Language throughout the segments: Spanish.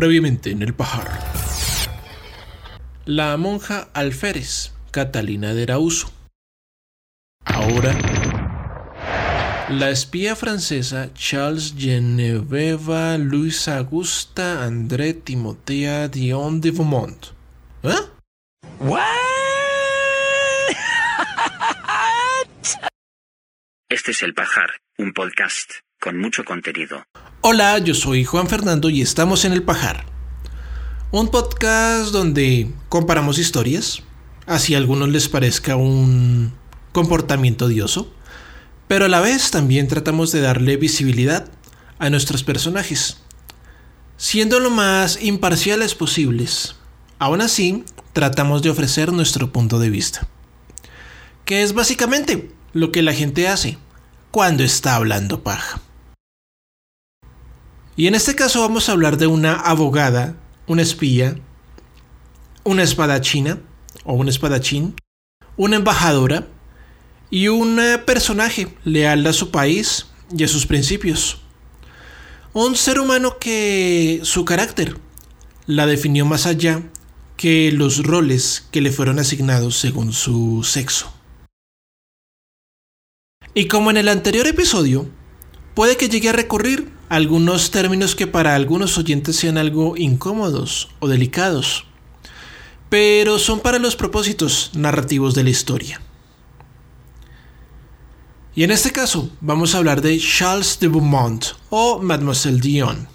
Previamente en el pajar. La monja alférez, Catalina de Arauso. Ahora, la espía francesa Charles Genevieve Louis Augusta André Timothée Dion de Beaumont. ¿Eh? Este es El Pajar, un podcast con mucho contenido. Hola, yo soy Juan Fernando y estamos en El Pajar. Un podcast donde comparamos historias, así a algunos les parezca un comportamiento odioso, pero a la vez también tratamos de darle visibilidad a nuestros personajes, siendo lo más imparciales posibles. Aún así, tratamos de ofrecer nuestro punto de vista, que es básicamente lo que la gente hace cuando está hablando paja. Y en este caso vamos a hablar de una abogada, una espía, una espadachina o un espadachín, una embajadora y un personaje leal a su país y a sus principios. Un ser humano que su carácter la definió más allá que los roles que le fueron asignados según su sexo. Y como en el anterior episodio, puede que llegue a recurrir algunos términos que para algunos oyentes sean algo incómodos o delicados, pero son para los propósitos narrativos de la historia. Y en este caso vamos a hablar de Charles de Beaumont o Mademoiselle Dion.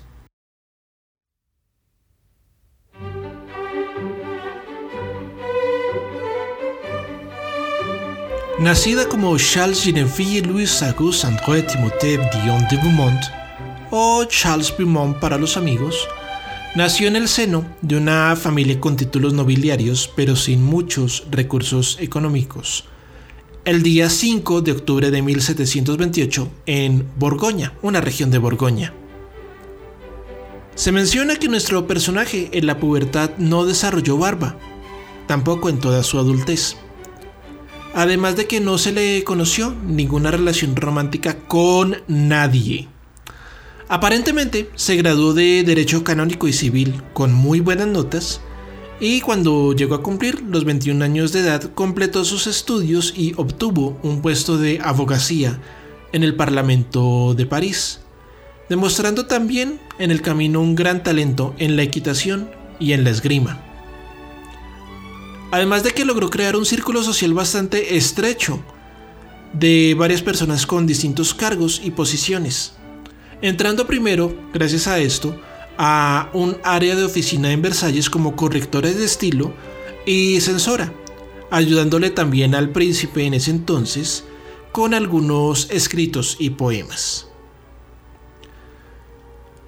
Nacida como Charles Genevieve Louis Auguste André Timothée Dion de Beaumont, Charles Beaumont para los amigos, nació en el seno de una familia con títulos nobiliarios pero sin muchos recursos económicos, el día 5 de octubre de 1728 en Borgoña, una región de Borgoña. Se menciona que nuestro personaje en la pubertad no desarrolló barba, tampoco en toda su adultez además de que no se le conoció ninguna relación romántica con nadie. Aparentemente se graduó de Derecho Canónico y Civil con muy buenas notas y cuando llegó a cumplir los 21 años de edad completó sus estudios y obtuvo un puesto de abogacía en el Parlamento de París, demostrando también en el camino un gran talento en la equitación y en la esgrima. Además de que logró crear un círculo social bastante estrecho de varias personas con distintos cargos y posiciones. Entrando primero, gracias a esto, a un área de oficina en Versalles como correctora de estilo y censora, ayudándole también al príncipe en ese entonces con algunos escritos y poemas.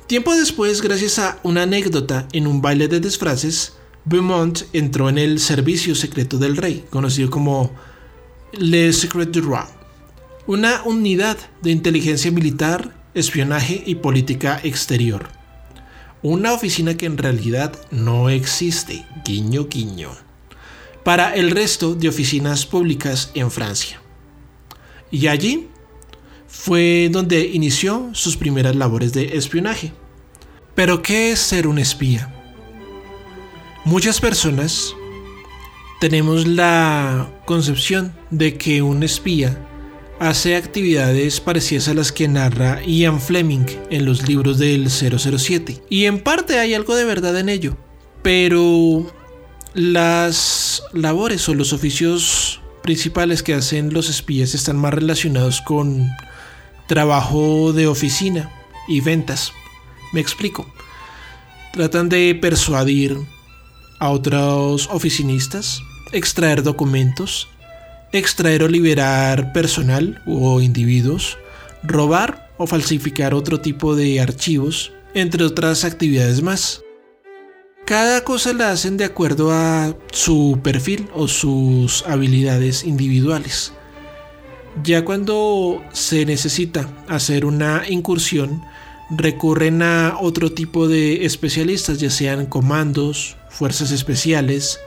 Tiempo después, gracias a una anécdota en un baile de disfraces, Beaumont entró en el servicio secreto del rey, conocido como Le Secret du Roi, una unidad de inteligencia militar, espionaje y política exterior. Una oficina que en realidad no existe, guiño guiño, para el resto de oficinas públicas en Francia. Y allí fue donde inició sus primeras labores de espionaje. Pero ¿qué es ser un espía? Muchas personas tenemos la concepción de que un espía hace actividades parecidas a las que narra Ian Fleming en los libros del 007. Y en parte hay algo de verdad en ello. Pero las labores o los oficios principales que hacen los espías están más relacionados con trabajo de oficina y ventas. Me explico. Tratan de persuadir a otros oficinistas, extraer documentos, extraer o liberar personal o individuos, robar o falsificar otro tipo de archivos, entre otras actividades más. Cada cosa la hacen de acuerdo a su perfil o sus habilidades individuales. Ya cuando se necesita hacer una incursión, recurren a otro tipo de especialistas, ya sean comandos, fuerzas especiales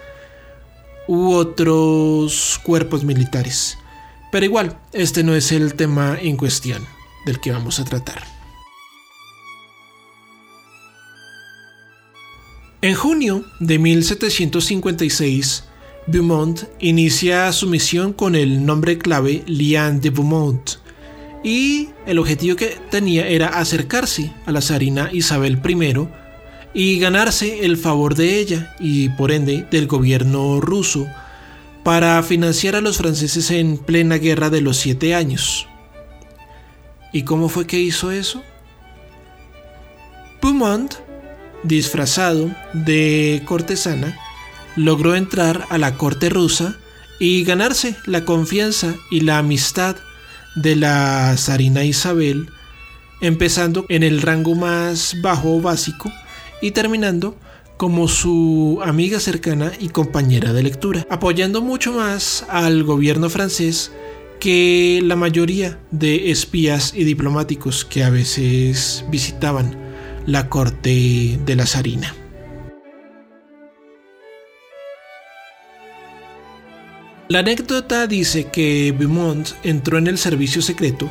u otros cuerpos militares. Pero igual, este no es el tema en cuestión del que vamos a tratar. En junio de 1756, Beaumont inicia su misión con el nombre clave Liane de Beaumont, y el objetivo que tenía era acercarse a la zarina Isabel I y ganarse el favor de ella y por ende del gobierno ruso para financiar a los franceses en plena guerra de los siete años. ¿Y cómo fue que hizo eso? Beaumont, disfrazado de cortesana, logró entrar a la corte rusa y ganarse la confianza y la amistad de la zarina Isabel, empezando en el rango más bajo o básico y terminando como su amiga cercana y compañera de lectura, apoyando mucho más al gobierno francés que la mayoría de espías y diplomáticos que a veces visitaban la corte de la zarina. La anécdota dice que Beaumont entró en el servicio secreto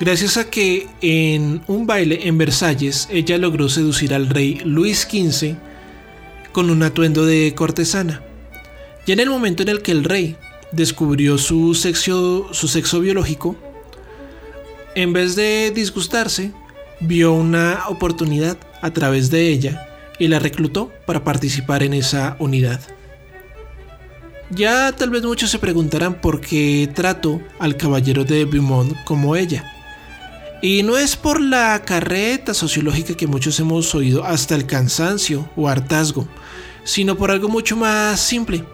gracias a que en un baile en Versalles ella logró seducir al rey Luis XV con un atuendo de cortesana. Y en el momento en el que el rey descubrió su sexo, su sexo biológico, en vez de disgustarse, vio una oportunidad a través de ella y la reclutó para participar en esa unidad. Ya tal vez muchos se preguntarán por qué trato al caballero de Beaumont como ella. Y no es por la carreta sociológica que muchos hemos oído hasta el cansancio o hartazgo, sino por algo mucho más simple,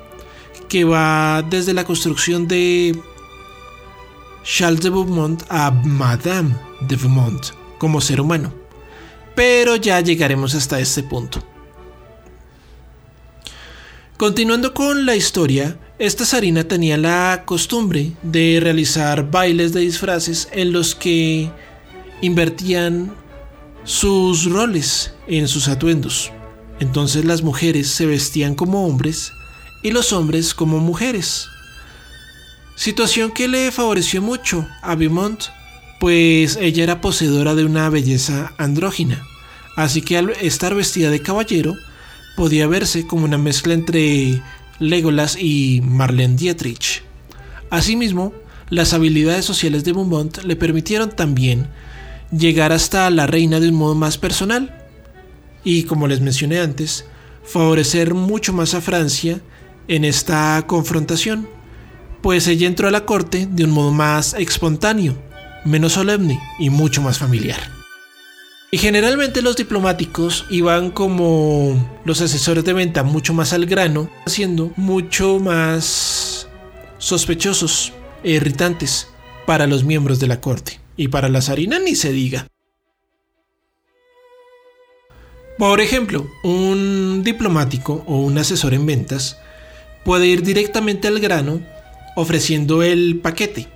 que va desde la construcción de Charles de Beaumont a Madame de Beaumont como ser humano. Pero ya llegaremos hasta este punto. Continuando con la historia, esta zarina tenía la costumbre de realizar bailes de disfraces en los que invertían sus roles en sus atuendos. Entonces las mujeres se vestían como hombres y los hombres como mujeres. Situación que le favoreció mucho a Beaumont, pues ella era poseedora de una belleza andrógina. Así que al estar vestida de caballero, podía verse como una mezcla entre Legolas y Marlene Dietrich. Asimismo, las habilidades sociales de Beaumont le permitieron también llegar hasta la reina de un modo más personal y, como les mencioné antes, favorecer mucho más a Francia en esta confrontación, pues ella entró a la corte de un modo más espontáneo, menos solemne y mucho más familiar. Y generalmente los diplomáticos iban como los asesores de venta mucho más al grano, siendo mucho más sospechosos e irritantes para los miembros de la corte. Y para la zarina ni se diga. Por ejemplo, un diplomático o un asesor en ventas puede ir directamente al grano ofreciendo el paquete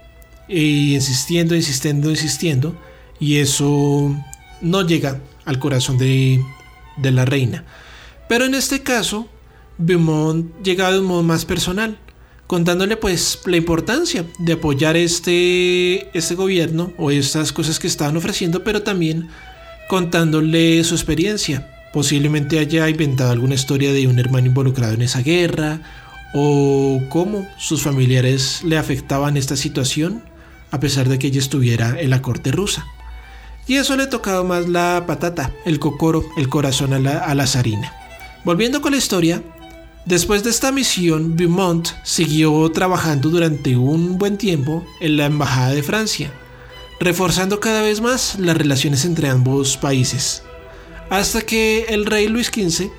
e insistiendo, insistiendo, insistiendo y eso no llega al corazón de, la reina. Pero en este caso, Beaumont llega de un modo más personal, contándole pues la importancia de apoyar este, este gobierno o estas cosas que estaban ofreciendo, pero también contándole su experiencia. Posiblemente haya inventado alguna historia de un hermano involucrado en esa guerra o cómo sus familiares le afectaban esta situación a pesar de que ella estuviera en la corte rusa. Y eso le tocaba más la patata, el cocoro, el corazón a la, a la zarina. Volviendo con la historia, después de esta misión, Beaumont siguió trabajando durante un buen tiempo en la Embajada de Francia, reforzando cada vez más las relaciones entre ambos países, hasta que el rey Luis XV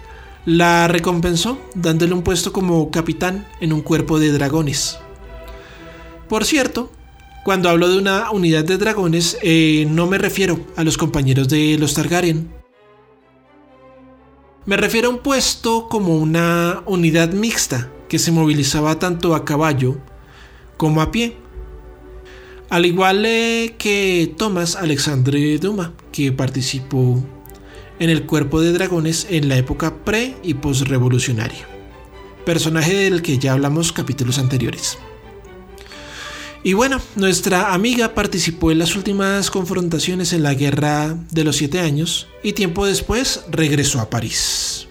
la recompensó dándole un puesto como capitán en un cuerpo de dragones. Por cierto, cuando hablo de una unidad de dragones, eh, no me refiero a los compañeros de los Targaryen. Me refiero a un puesto como una unidad mixta que se movilizaba tanto a caballo como a pie. Al igual eh, que Thomas Alexandre Duma, que participó en el cuerpo de dragones en la época pre y post-revolucionaria. Personaje del que ya hablamos capítulos anteriores. Y bueno, nuestra amiga participó en las últimas confrontaciones en la Guerra de los Siete Años y tiempo después regresó a París.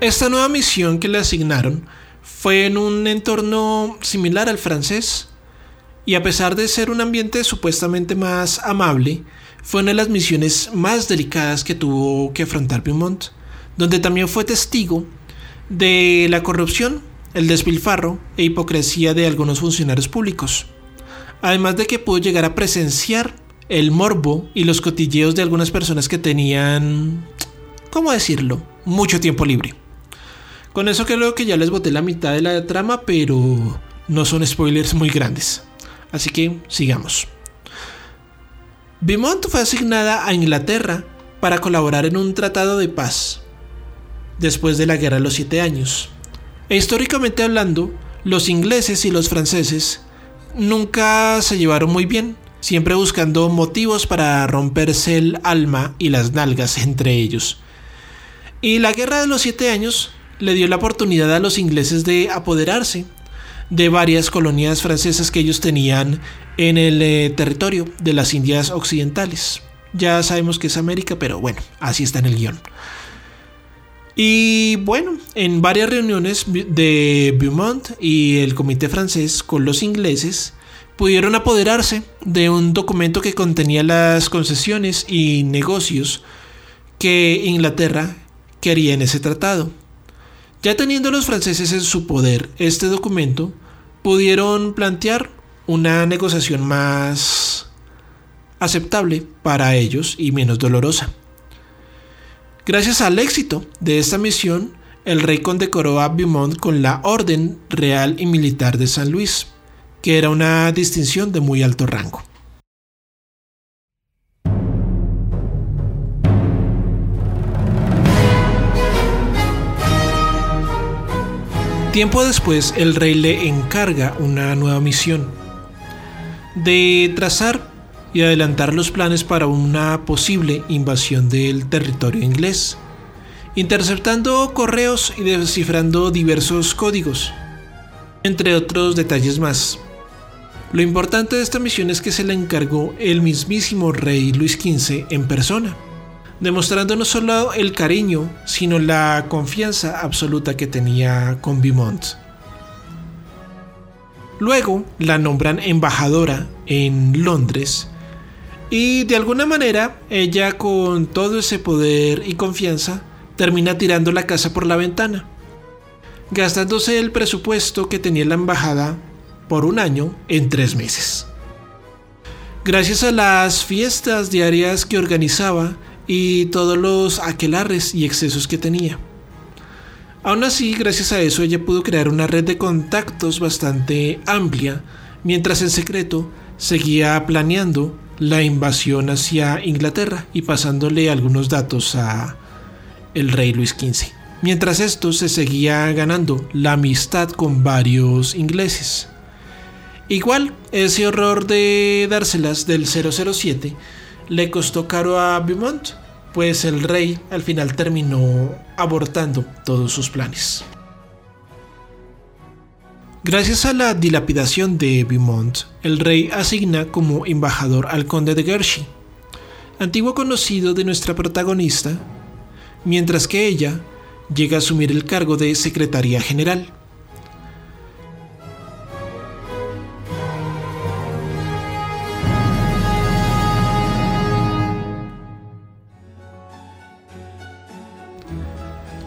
Esta nueva misión que le asignaron fue en un entorno similar al francés, y a pesar de ser un ambiente supuestamente más amable, fue una de las misiones más delicadas que tuvo que afrontar Beaumont, donde también fue testigo de la corrupción, el despilfarro e hipocresía de algunos funcionarios públicos. Además de que pudo llegar a presenciar el morbo y los cotilleos de algunas personas que tenían, ¿cómo decirlo?, mucho tiempo libre. Con eso creo que ya les boté la mitad de la trama, pero no son spoilers muy grandes. Así que sigamos. Beaumont fue asignada a Inglaterra para colaborar en un tratado de paz después de la Guerra de los Siete Años. E históricamente hablando, los ingleses y los franceses nunca se llevaron muy bien, siempre buscando motivos para romperse el alma y las nalgas entre ellos. Y la Guerra de los Siete Años le dio la oportunidad a los ingleses de apoderarse de varias colonias francesas que ellos tenían en el eh, territorio de las Indias Occidentales. Ya sabemos que es América, pero bueno, así está en el guion. Y bueno, en varias reuniones de Beaumont y el comité francés con los ingleses, pudieron apoderarse de un documento que contenía las concesiones y negocios que Inglaterra quería en ese tratado. Ya teniendo los franceses en su poder este documento, pudieron plantear una negociación más aceptable para ellos y menos dolorosa. Gracias al éxito de esta misión, el rey condecoró a Beaumont con la Orden Real y Militar de San Luis, que era una distinción de muy alto rango. Tiempo después, el rey le encarga una nueva misión de trazar y adelantar los planes para una posible invasión del territorio inglés, interceptando correos y descifrando diversos códigos, entre otros detalles más. Lo importante de esta misión es que se la encargó el mismísimo rey Luis XV en persona demostrando no solo el cariño, sino la confianza absoluta que tenía con Beaumont. Luego la nombran embajadora en Londres y de alguna manera ella con todo ese poder y confianza termina tirando la casa por la ventana, gastándose el presupuesto que tenía la embajada por un año en tres meses. Gracias a las fiestas diarias que organizaba, y todos los aquelarres y excesos que tenía. Aún así, gracias a eso, ella pudo crear una red de contactos bastante amplia, mientras en secreto seguía planeando la invasión hacia Inglaterra y pasándole algunos datos a el rey Luis XV. Mientras esto se seguía ganando la amistad con varios ingleses. Igual, ese horror de dárselas del 007 le costó caro a Beaumont, pues el rey al final terminó abortando todos sus planes. Gracias a la dilapidación de Beaumont, el rey asigna como embajador al conde de Guernsey, antiguo conocido de nuestra protagonista, mientras que ella llega a asumir el cargo de secretaria general.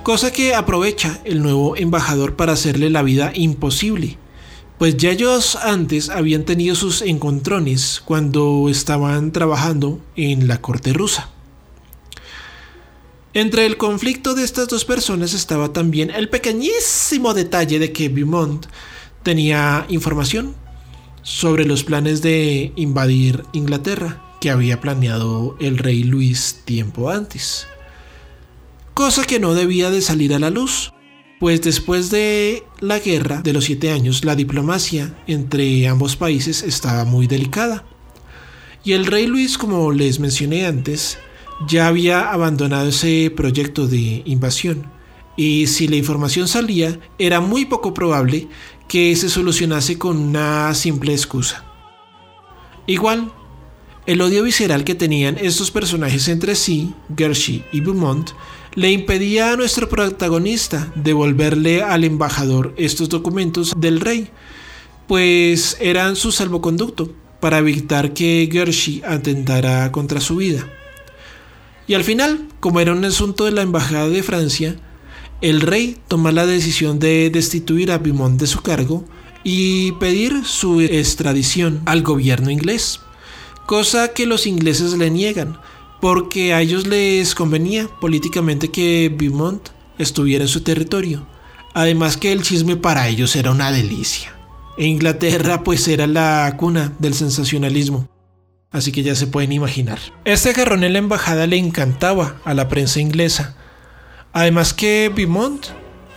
Cosa que aprovecha el nuevo embajador para hacerle la vida imposible, pues ya ellos antes habían tenido sus encontrones cuando estaban trabajando en la corte rusa. Entre el conflicto de estas dos personas estaba también el pequeñísimo detalle de que Beaumont tenía información sobre los planes de invadir Inglaterra que había planeado el rey Luis tiempo antes cosa que no debía de salir a la luz, pues después de la guerra de los siete años la diplomacia entre ambos países estaba muy delicada. Y el rey Luis, como les mencioné antes, ya había abandonado ese proyecto de invasión, y si la información salía, era muy poco probable que se solucionase con una simple excusa. Igual, el odio visceral que tenían estos personajes entre sí, Gershie y Beaumont, le impedía a nuestro protagonista devolverle al embajador estos documentos del rey, pues eran su salvoconducto para evitar que Gershi atentara contra su vida. Y al final, como era un asunto de la embajada de Francia, el rey toma la decisión de destituir a Beaumont de su cargo y pedir su extradición al gobierno inglés, cosa que los ingleses le niegan, porque a ellos les convenía políticamente que Beaumont estuviera en su territorio, además que el chisme para ellos era una delicia. E Inglaterra pues era la cuna del sensacionalismo. Así que ya se pueden imaginar. Este jarrón en la embajada le encantaba a la prensa inglesa. Además que Beaumont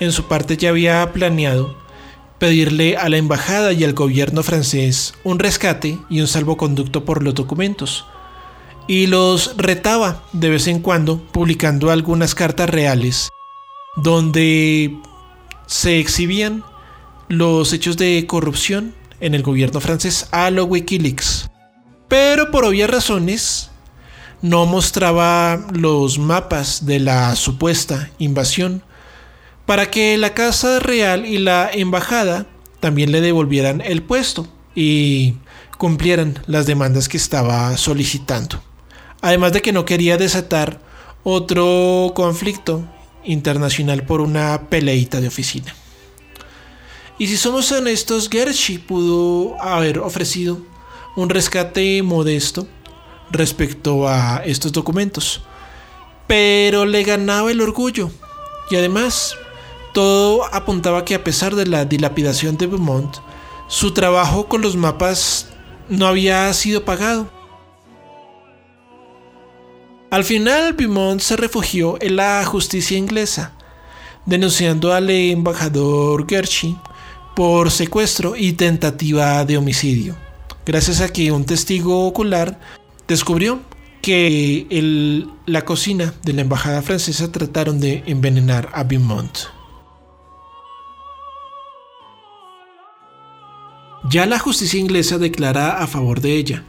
en su parte ya había planeado pedirle a la embajada y al gobierno francés un rescate y un salvoconducto por los documentos. Y los retaba de vez en cuando publicando algunas cartas reales donde se exhibían los hechos de corrupción en el gobierno francés a lo Wikileaks. Pero por obvias razones no mostraba los mapas de la supuesta invasión para que la Casa Real y la Embajada también le devolvieran el puesto y cumplieran las demandas que estaba solicitando. Además de que no quería desatar otro conflicto internacional por una peleita de oficina. Y si somos honestos, Gershi pudo haber ofrecido un rescate modesto respecto a estos documentos, pero le ganaba el orgullo y además todo apuntaba que a pesar de la dilapidación de Beaumont, su trabajo con los mapas no había sido pagado. Al final, Beaumont se refugió en la justicia inglesa, denunciando al embajador Gershi por secuestro y tentativa de homicidio, gracias a que un testigo ocular descubrió que la cocina de la embajada francesa trataron de envenenar a Beaumont. Ya la justicia inglesa declara a favor de ella,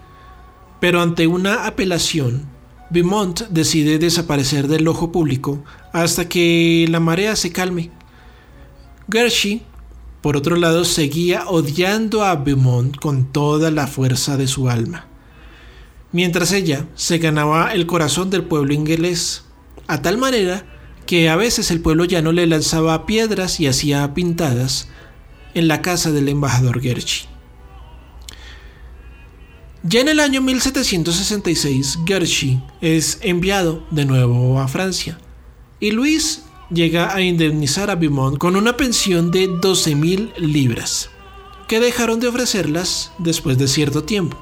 pero ante una apelación, Beaumont decide desaparecer del ojo público hasta que la marea se calme. Gershi por otro lado, seguía odiando a Beaumont con toda la fuerza de su alma. Mientras ella se ganaba el corazón del pueblo inglés, a tal manera que a veces el pueblo ya no le lanzaba piedras y hacía pintadas en la casa del embajador Gershi. Ya en el año 1766, Gershi es enviado de nuevo a Francia y Luis llega a indemnizar a Beaumont con una pensión de 12.000 libras, que dejaron de ofrecerlas después de cierto tiempo,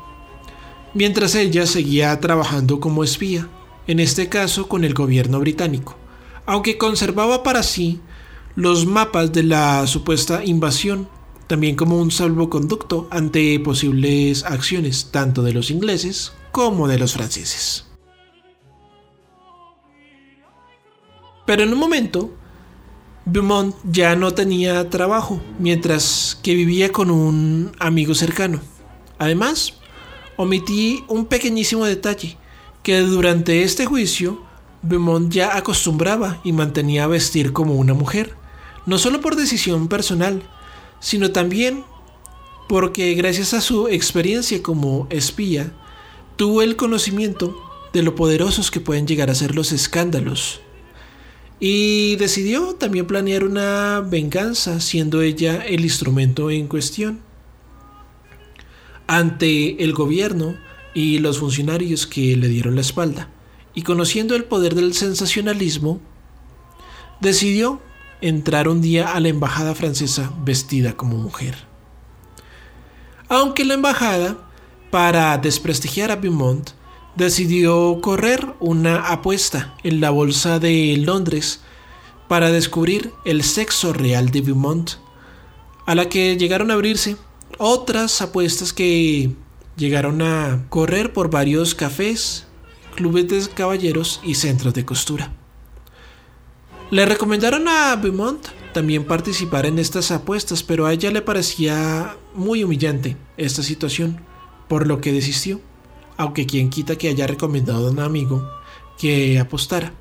mientras ella seguía trabajando como espía, en este caso con el gobierno británico, aunque conservaba para sí los mapas de la supuesta invasión, también como un salvoconducto ante posibles acciones tanto de los ingleses como de los franceses. Pero en un momento, Beaumont ya no tenía trabajo, mientras que vivía con un amigo cercano. Además, omití un pequeñísimo detalle, que durante este juicio, Beaumont ya acostumbraba y mantenía a vestir como una mujer, no solo por decisión personal, sino también porque gracias a su experiencia como espía, tuvo el conocimiento de lo poderosos que pueden llegar a ser los escándalos y decidió también planear una venganza siendo ella el instrumento en cuestión. Ante el gobierno y los funcionarios que le dieron la espalda, y conociendo el poder del sensacionalismo, decidió entrar un día a la embajada francesa vestida como mujer. Aunque la embajada, para desprestigiar a Beaumont, decidió correr una apuesta en la bolsa de Londres para descubrir el sexo real de Beaumont, a la que llegaron a abrirse otras apuestas que llegaron a correr por varios cafés, clubes de caballeros y centros de costura. Le recomendaron a Beaumont también participar en estas apuestas, pero a ella le parecía muy humillante esta situación, por lo que desistió, aunque quien quita que haya recomendado a un amigo que apostara.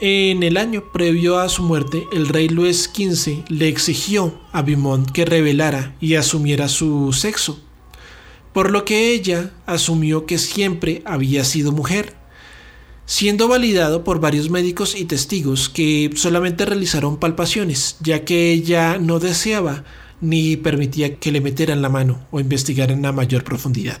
En el año previo a su muerte, el rey Luis XV le exigió a Beaumont que revelara y asumiera su sexo, por lo que ella asumió que siempre había sido mujer, siendo validado por varios médicos y testigos que solamente realizaron palpaciones, ya que ella no deseaba ni permitía que le metieran la mano o investigaran a mayor profundidad.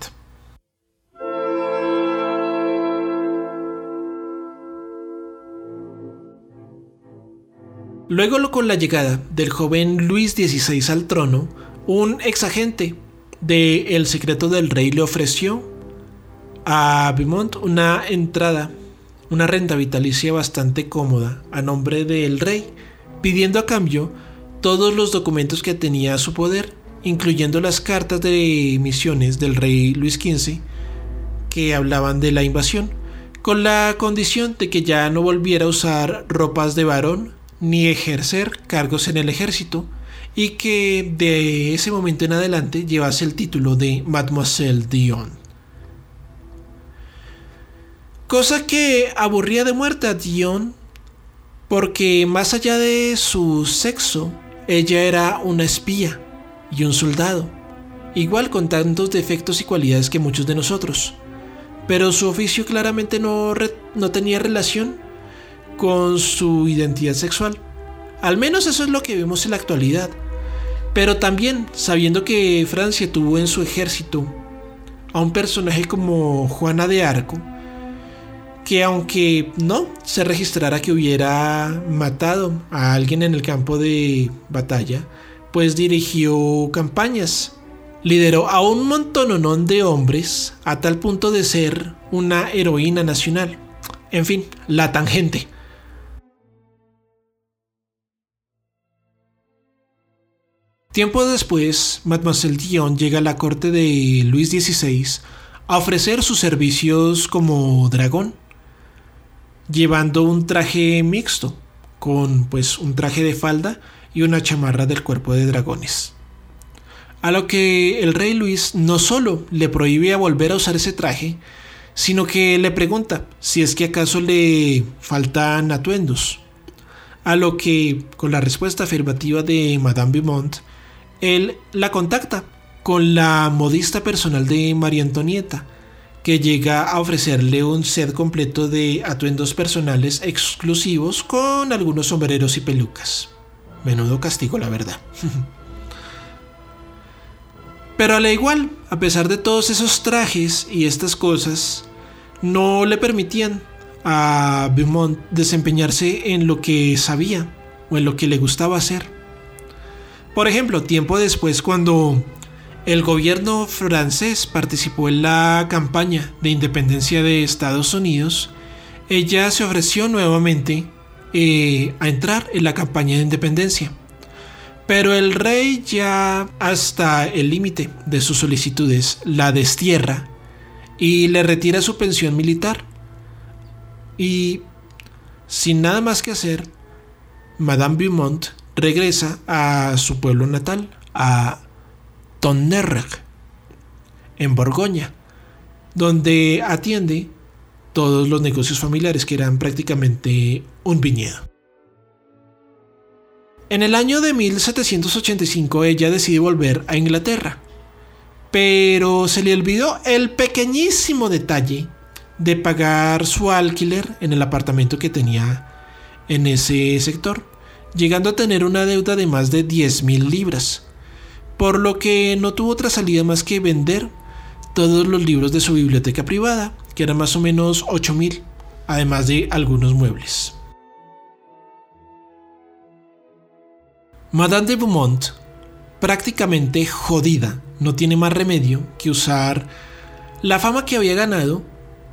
Luego con la llegada del joven Luis XVI al trono, un exagente de El secreto del rey le ofreció a Beaumont una entrada, una renta vitalicia bastante cómoda a nombre del rey, pidiendo a cambio todos los documentos que tenía a su poder, incluyendo las cartas de misiones del rey Luis XV que hablaban de la invasión, con la condición de que ya no volviera a usar ropas de varón ni ejercer cargos en el ejército y que de ese momento en adelante llevase el título de Mademoiselle Dion. Cosa que aburría de muerte a Dion porque más allá de su sexo, ella era una espía y un soldado, igual con tantos defectos y cualidades que muchos de nosotros. Pero su oficio claramente no, no tenía relación con su identidad sexual. Al menos eso es lo que vemos en la actualidad. Pero también sabiendo que Francia tuvo en su ejército a un personaje como Juana de Arco, que aunque no se registrara que hubiera matado a alguien en el campo de batalla, pues dirigió campañas. Lideró a un montononón de hombres a tal punto de ser una heroína nacional. En fin, la tangente. Tiempo después, Mademoiselle Dion llega a la corte de Luis XVI a ofrecer sus servicios como dragón, llevando un traje mixto, con pues un traje de falda y una chamarra del cuerpo de dragones. A lo que el rey Luis no solo le prohíbe volver a usar ese traje, sino que le pregunta si es que acaso le faltan atuendos. A lo que, con la respuesta afirmativa de Madame Beaumont, él la contacta con la modista personal de María Antonieta, que llega a ofrecerle un set completo de atuendos personales exclusivos con algunos sombreros y pelucas. Menudo castigo, la verdad. Pero al igual, a pesar de todos esos trajes y estas cosas, no le permitían a Beaumont desempeñarse en lo que sabía o en lo que le gustaba hacer. Por ejemplo, tiempo después cuando el gobierno francés participó en la campaña de independencia de Estados Unidos, ella se ofreció nuevamente eh, a entrar en la campaña de independencia. Pero el rey ya hasta el límite de sus solicitudes la destierra y le retira su pensión militar. Y sin nada más que hacer, Madame Beaumont regresa a su pueblo natal, a Tonnerre, en Borgoña, donde atiende todos los negocios familiares que eran prácticamente un viñedo. En el año de 1785 ella decide volver a Inglaterra, pero se le olvidó el pequeñísimo detalle de pagar su alquiler en el apartamento que tenía en ese sector llegando a tener una deuda de más de 10 mil libras, por lo que no tuvo otra salida más que vender todos los libros de su biblioteca privada, que eran más o menos 8 mil, además de algunos muebles. Madame de Beaumont, prácticamente jodida, no tiene más remedio que usar la fama que había ganado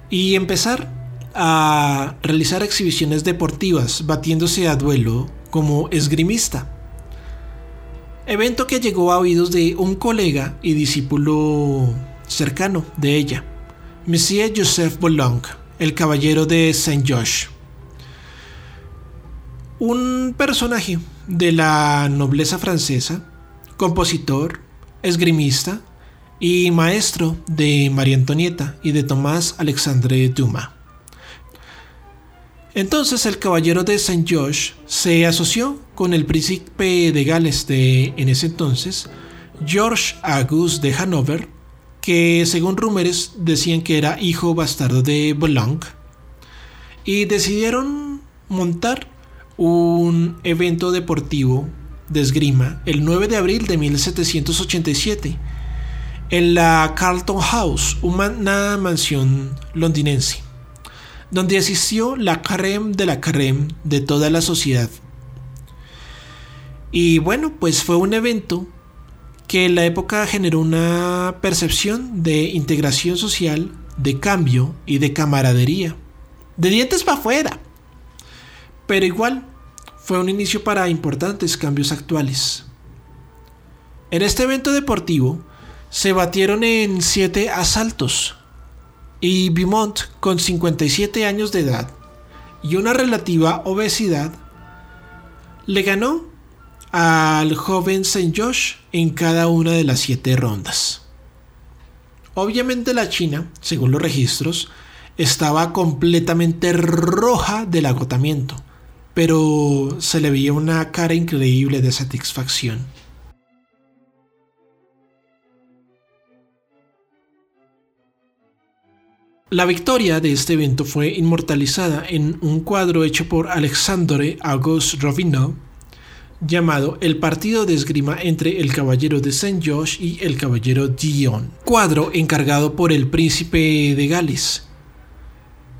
y empezar a realizar exhibiciones deportivas batiéndose a duelo como esgrimista. Evento que llegó a oídos de un colega y discípulo cercano de ella, Monsieur Joseph Boulogne, el caballero de Saint George. Un personaje de la nobleza francesa, compositor, esgrimista y maestro de María Antonieta y de Tomás Alexandre Dumas. Entonces el caballero de Saint George se asoció con el príncipe de Gales de en ese entonces, George Auguste de Hanover, que según rumores decían que era hijo bastardo de Boulogne, y decidieron montar un evento deportivo de esgrima el 9 de abril de 1787 en la Carlton House, una mansión londinense, donde asistió la creme de la creme de toda la sociedad. Y bueno, pues fue un evento que en la época generó una percepción de integración social, de cambio y de camaradería. De dientes para afuera. Pero igual, fue un inicio para importantes cambios actuales. En este evento deportivo se batieron en siete asaltos y Beaumont, con 57 años de edad y una relativa obesidad, le ganó al joven St. Josh en cada una de las siete rondas. Obviamente la China, según los registros, estaba completamente roja del agotamiento pero se le veía una cara increíble de satisfacción. La victoria de este evento fue inmortalizada en un cuadro hecho por Alexandre Auguste Rovino llamado El partido de esgrima entre el caballero de Saint George y el caballero Dion, cuadro encargado por el príncipe de Gales,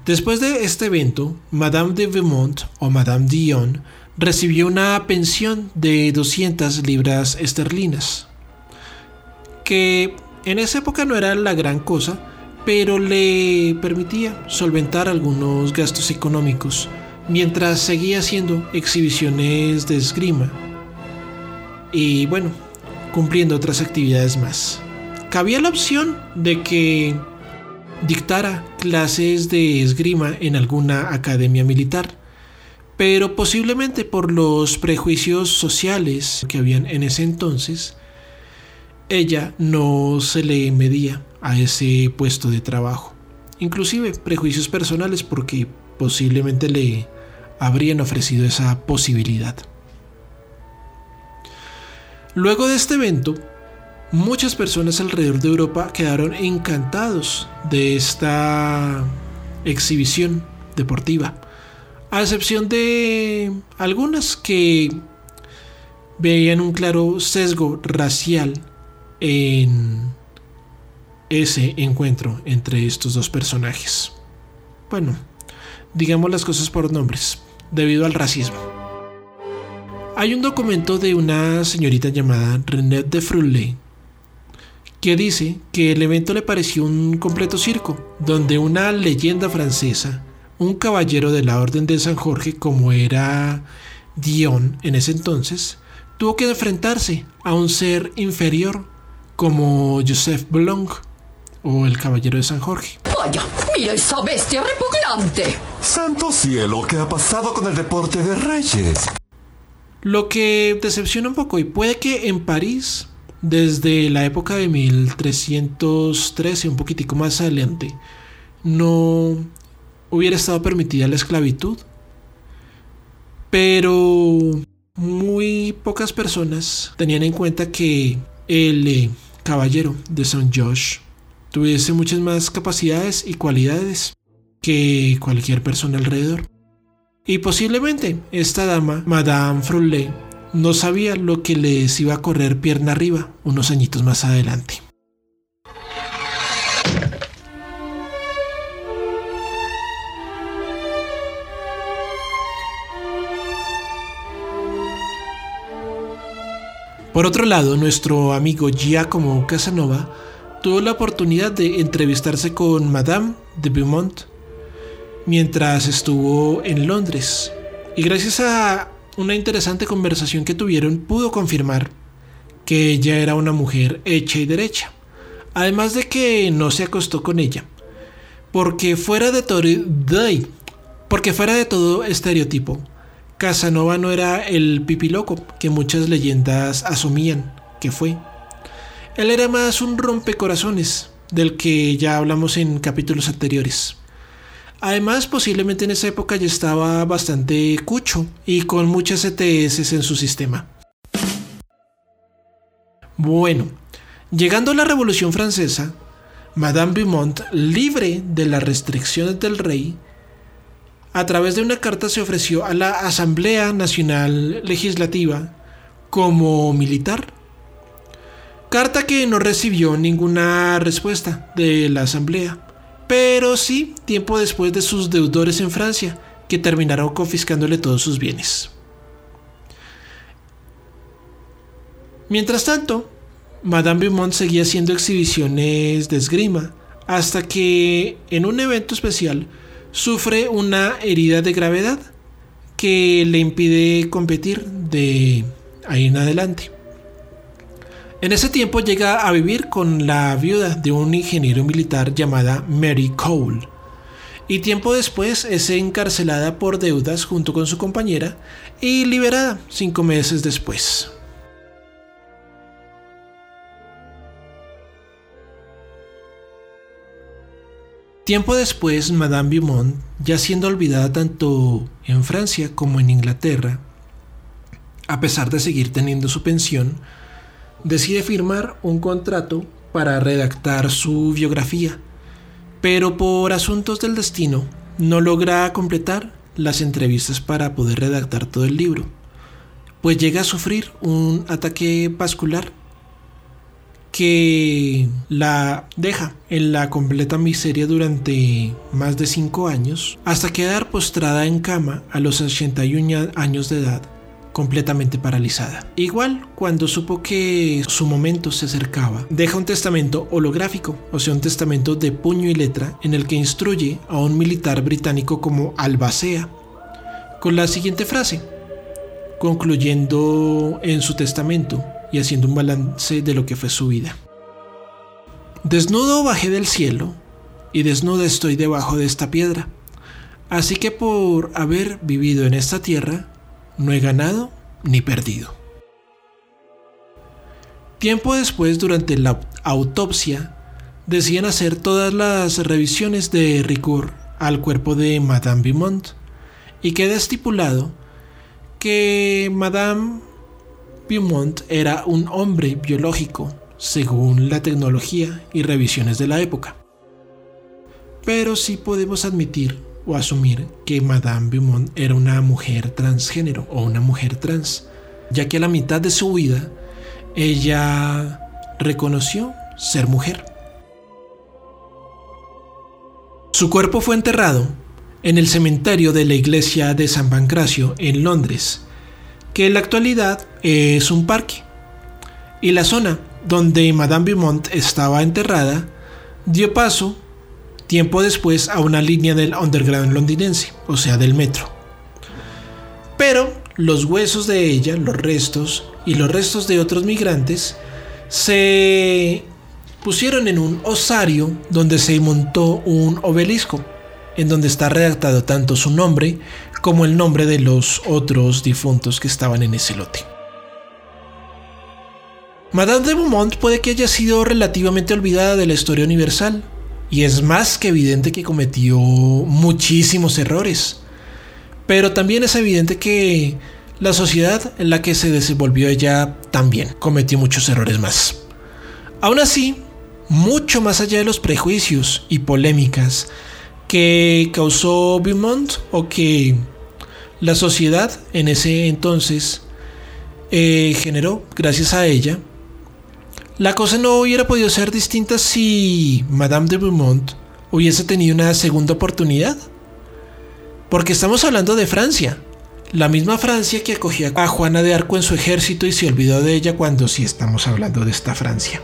Después de este evento, Madame de Beaumont o Madame Dion recibió una pensión de 200 libras esterlinas, que en esa época no era la gran cosa, pero le permitía solventar algunos gastos económicos mientras seguía haciendo exhibiciones de esgrima y bueno, cumpliendo otras actividades más. Cabía la opción de que dictara clases de esgrima en alguna academia militar, pero posiblemente por los prejuicios sociales que habían en ese entonces, ella no se le medía a ese puesto de trabajo. Inclusive prejuicios personales porque posiblemente le habrían ofrecido esa posibilidad. Luego de este evento, Muchas personas alrededor de Europa quedaron encantados de esta exhibición deportiva, a excepción de algunas que veían un claro sesgo racial en ese encuentro entre estos dos personajes. Bueno, digamos las cosas por nombres, debido al racismo. Hay un documento de una señorita llamada René de Fruley que dice que el evento le pareció un completo circo, donde una leyenda francesa, un caballero de la Orden de San Jorge como era Dion en ese entonces, tuvo que enfrentarse a un ser inferior como Joseph Blanc o el caballero de San Jorge. Vaya, mira esa bestia repugnante. Santo cielo, ¿qué ha pasado con el deporte de reyes? Lo que decepciona un poco y puede que en París desde la época de 1313, un poquitico más adelante, no hubiera estado permitida la esclavitud. Pero muy pocas personas tenían en cuenta que el eh, caballero de St. Josh tuviese muchas más capacidades y cualidades que cualquier persona alrededor. Y posiblemente esta dama, Madame Frollet, no sabía lo que les iba a correr pierna arriba unos añitos más adelante. Por otro lado, nuestro amigo Giacomo Casanova tuvo la oportunidad de entrevistarse con Madame de Beaumont mientras estuvo en Londres. Y gracias a una interesante conversación que tuvieron pudo confirmar que ella era una mujer hecha y derecha, además de que no se acostó con ella, porque fuera de todo, porque fuera de todo estereotipo, Casanova no era el pipiloco que muchas leyendas asumían que fue. Él era más un rompecorazones, del que ya hablamos en capítulos anteriores. Además, posiblemente en esa época ya estaba bastante cucho y con muchas ETS en su sistema. Bueno, llegando a la Revolución Francesa, Madame Beaumont, libre de las restricciones del rey, a través de una carta se ofreció a la Asamblea Nacional Legislativa como militar. Carta que no recibió ninguna respuesta de la Asamblea pero sí tiempo después de sus deudores en Francia, que terminaron confiscándole todos sus bienes. Mientras tanto, Madame Beaumont seguía haciendo exhibiciones de esgrima, hasta que en un evento especial sufre una herida de gravedad que le impide competir de ahí en adelante. En ese tiempo llega a vivir con la viuda de un ingeniero militar llamada Mary Cole. Y tiempo después es encarcelada por deudas junto con su compañera y liberada cinco meses después. Tiempo después, Madame Beaumont, ya siendo olvidada tanto en Francia como en Inglaterra, a pesar de seguir teniendo su pensión, decide firmar un contrato para redactar su biografía, pero por asuntos del destino no logra completar las entrevistas para poder redactar todo el libro, pues llega a sufrir un ataque vascular que la deja en la completa miseria durante más de 5 años, hasta quedar postrada en cama a los 81 años de edad completamente paralizada. Igual, cuando supo que su momento se acercaba, deja un testamento holográfico, o sea, un testamento de puño y letra, en el que instruye a un militar británico como Albacea, con la siguiente frase, concluyendo en su testamento y haciendo un balance de lo que fue su vida. Desnudo bajé del cielo y desnuda estoy debajo de esta piedra. Así que por haber vivido en esta tierra, no he ganado ni perdido. Tiempo después, durante la autopsia, decían hacer todas las revisiones de rigor al cuerpo de Madame Beaumont y queda estipulado que Madame Beaumont era un hombre biológico según la tecnología y revisiones de la época. Pero sí podemos admitir o asumir que Madame Beaumont era una mujer transgénero o una mujer trans, ya que a la mitad de su vida ella reconoció ser mujer. Su cuerpo fue enterrado en el cementerio de la iglesia de San Pancracio en Londres, que en la actualidad es un parque. Y la zona donde Madame Beaumont estaba enterrada dio paso tiempo después a una línea del underground londinense, o sea, del metro. Pero los huesos de ella, los restos y los restos de otros migrantes se pusieron en un osario donde se montó un obelisco, en donde está redactado tanto su nombre como el nombre de los otros difuntos que estaban en ese lote. Madame de Beaumont puede que haya sido relativamente olvidada de la historia universal, y es más que evidente que cometió muchísimos errores. Pero también es evidente que la sociedad en la que se desenvolvió ella también cometió muchos errores más. Aún así, mucho más allá de los prejuicios y polémicas que causó Beaumont o que la sociedad en ese entonces eh, generó gracias a ella, la cosa no hubiera podido ser distinta si Madame de Beaumont hubiese tenido una segunda oportunidad. Porque estamos hablando de Francia. La misma Francia que acogía a Juana de Arco en su ejército y se olvidó de ella cuando sí estamos hablando de esta Francia.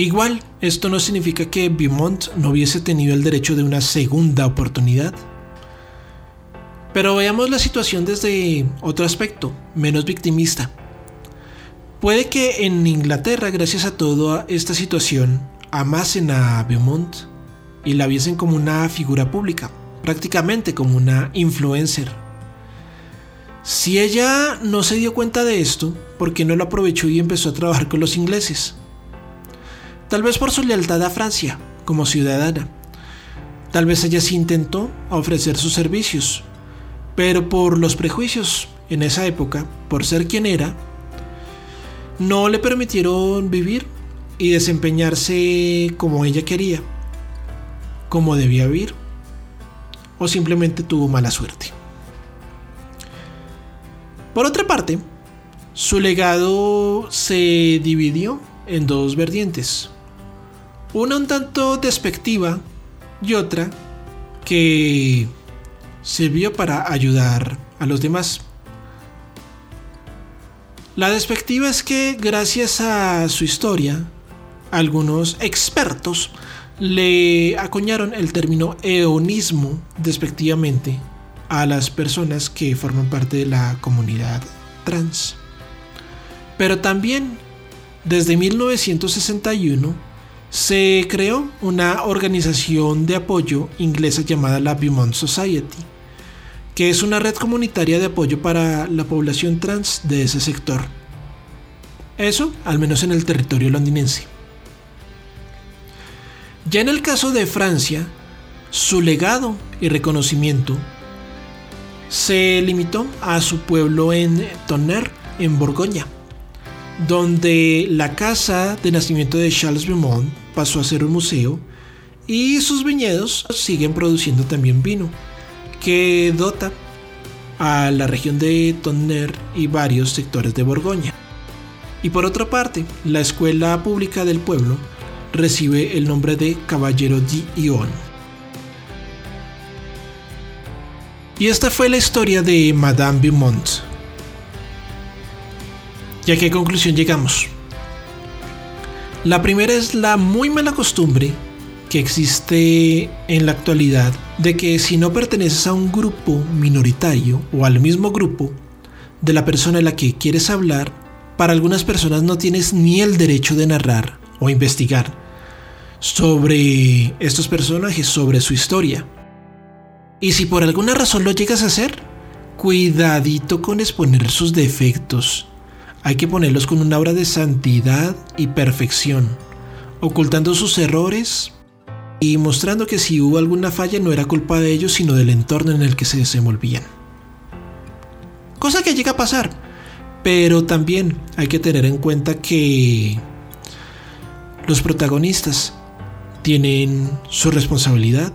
Igual, esto no significa que Beaumont no hubiese tenido el derecho de una segunda oportunidad. Pero veamos la situación desde otro aspecto, menos victimista. Puede que en Inglaterra, gracias a toda esta situación, amasen a Beaumont y la viesen como una figura pública, prácticamente como una influencer. Si ella no se dio cuenta de esto, ¿por qué no lo aprovechó y empezó a trabajar con los ingleses? Tal vez por su lealtad a Francia como ciudadana. Tal vez ella sí intentó ofrecer sus servicios, pero por los prejuicios en esa época, por ser quien era, no le permitieron vivir y desempeñarse como ella quería, como debía vivir, o simplemente tuvo mala suerte. Por otra parte, su legado se dividió en dos vertientes. Una un tanto despectiva y otra que sirvió para ayudar a los demás. La despectiva es que gracias a su historia, algunos expertos le acuñaron el término eonismo despectivamente a las personas que forman parte de la comunidad trans. Pero también, desde 1961, se creó una organización de apoyo inglesa llamada la Beaumont Society, que es una red comunitaria de apoyo para la población trans de ese sector. Eso, al menos en el territorio londinense. Ya en el caso de Francia, su legado y reconocimiento se limitó a su pueblo en Tonnerre, en Borgoña, donde la casa de nacimiento de Charles Beaumont pasó a ser un museo y sus viñedos siguen produciendo también vino, que dota a la región de Tonnerre y varios sectores de Borgoña. Y por otra parte, la escuela pública del pueblo recibe el nombre de Caballero Ion. Y esta fue la historia de Madame Beaumont. ¿Y a qué conclusión llegamos? La primera es la muy mala costumbre que existe en la actualidad de que si no perteneces a un grupo minoritario o al mismo grupo de la persona en la que quieres hablar, para algunas personas no tienes ni el derecho de narrar o investigar sobre estos personajes, sobre su historia. Y si por alguna razón lo llegas a hacer, cuidadito con exponer sus defectos. Hay que ponerlos con una obra de santidad y perfección, ocultando sus errores y mostrando que si hubo alguna falla no era culpa de ellos, sino del entorno en el que se desenvolvían. Cosa que llega a pasar, pero también hay que tener en cuenta que los protagonistas tienen su responsabilidad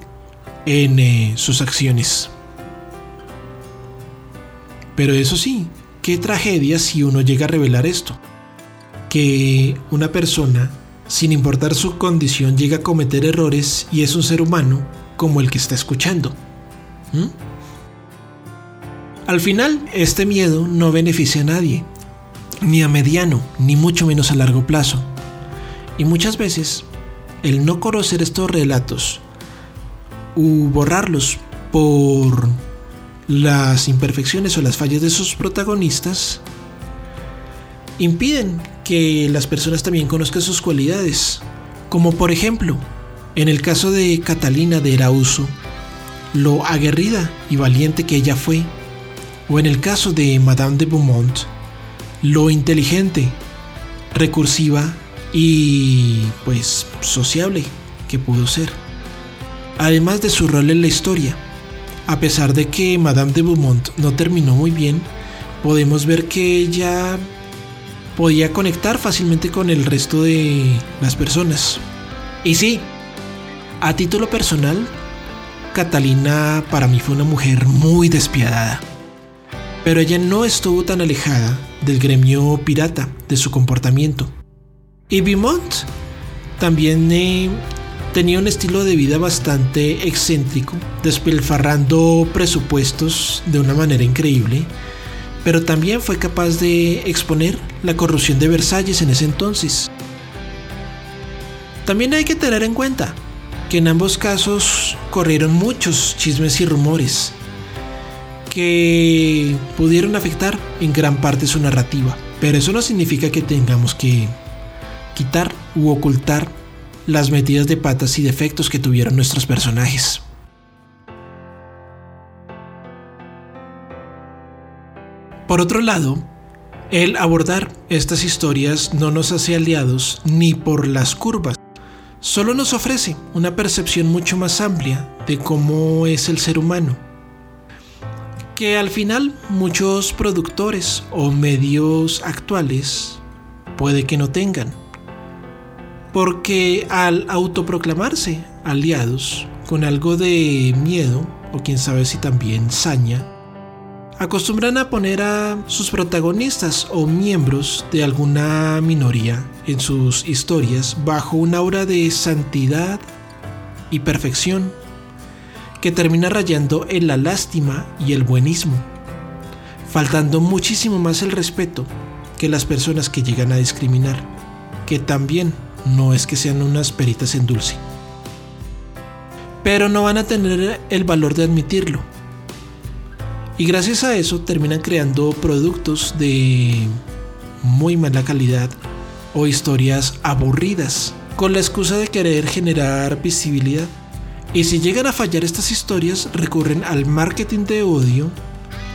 en eh, sus acciones. Pero eso sí, qué tragedia si uno llega a revelar esto. Que una persona, sin importar su condición, llega a cometer errores y es un ser humano como el que está escuchando. ¿Mm? Al final, este miedo no beneficia a nadie, ni a mediano, ni mucho menos a largo plazo. Y muchas veces, el no conocer estos relatos u borrarlos por las imperfecciones o las fallas de sus protagonistas impiden que las personas también conozcan sus cualidades. Como por ejemplo, en el caso de Catalina de Erauso, lo aguerrida y valiente que ella fue, o en el caso de Madame de Beaumont, lo inteligente, recursiva y pues sociable que pudo ser además de su rol en la historia. A pesar de que Madame de Beaumont no terminó muy bien, podemos ver que ella podía conectar fácilmente con el resto de las personas. Y sí, a título personal, Catalina para mí fue una mujer muy despiadada. Pero ella no estuvo tan alejada del gremio pirata de su comportamiento. Y Beaumont también eh, tenía un estilo de vida bastante excéntrico, despilfarrando presupuestos de una manera increíble, pero también fue capaz de exponer la corrupción de Versalles en ese entonces. También hay que tener en cuenta que en ambos casos corrieron muchos chismes y rumores que pudieron afectar en gran parte su narrativa. Pero eso no significa que tengamos que quitar u ocultar las metidas de patas y defectos que tuvieron nuestros personajes. Por otro lado, el abordar estas historias no nos hace aliados ni por las curvas, solo nos ofrece una percepción mucho más amplia de cómo es el ser humano, que al final muchos productores o medios actuales puede que no tengan, porque al autoproclamarse aliados con algo de miedo, o quién sabe si también saña, acostumbran a poner a sus protagonistas o miembros de alguna minoría en sus historias bajo una aura de santidad y perfección que termina rayando en la lástima y el buenismo, faltando muchísimo más el respeto que las personas que llegan a discriminar, que también no es que sean unas peritas en dulce. Pero no van a tener el valor de admitirlo y gracias a eso terminan creando productos de muy mala calidad o historias aburridas con la excusa de querer generar visibilidad. Y si llegan a fallar estas historias, recurren al marketing de odio,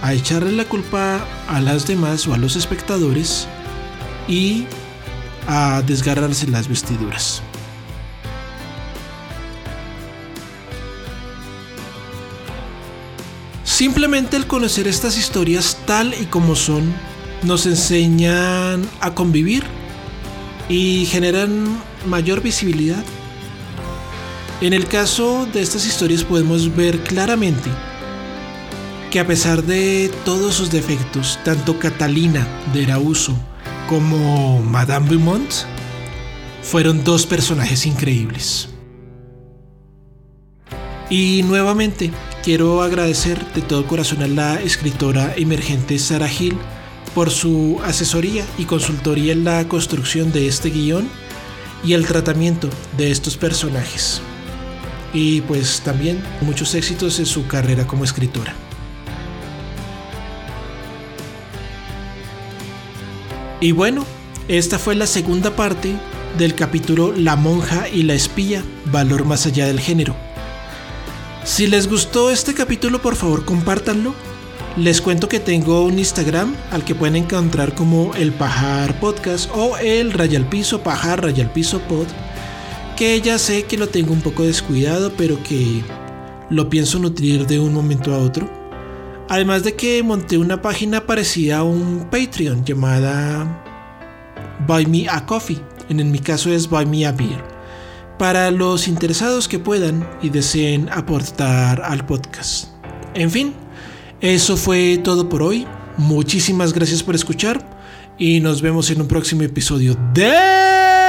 a echarle la culpa a las demás o a los espectadores y a desgarrarse las vestiduras. Simplemente el conocer estas historias tal y como son nos enseñan a convivir y generan mayor visibilidad. En el caso de estas historias podemos ver claramente que a pesar de todos sus defectos, tanto Catalina de Erauso como Madame Beaumont fueron dos personajes increíbles. Y nuevamente, Quiero agradecer de todo corazón a la escritora emergente Sara Hill por su asesoría y consultoría en la construcción de este guion y el tratamiento de estos personajes. Y pues también muchos éxitos en su carrera como escritora. Y bueno, esta fue la segunda parte del capítulo La monja y la espía, valor más allá del género si les gustó este capítulo, por favor compártanlo. Les cuento que tengo un Instagram al que pueden encontrar como el Pajar Podcast o el Rayal Piso Pajar Rayal Piso Pod. Que ya sé que lo tengo un poco descuidado, pero que lo pienso nutrir de un momento a otro. Además de que monté una página parecida a un Patreon llamada Buy Me a Coffee. En mi caso es Buy Me a Beer para los interesados que puedan y deseen aportar al podcast. En fin, eso fue todo por hoy. Muchísimas gracias por escuchar y nos vemos en un próximo episodio de...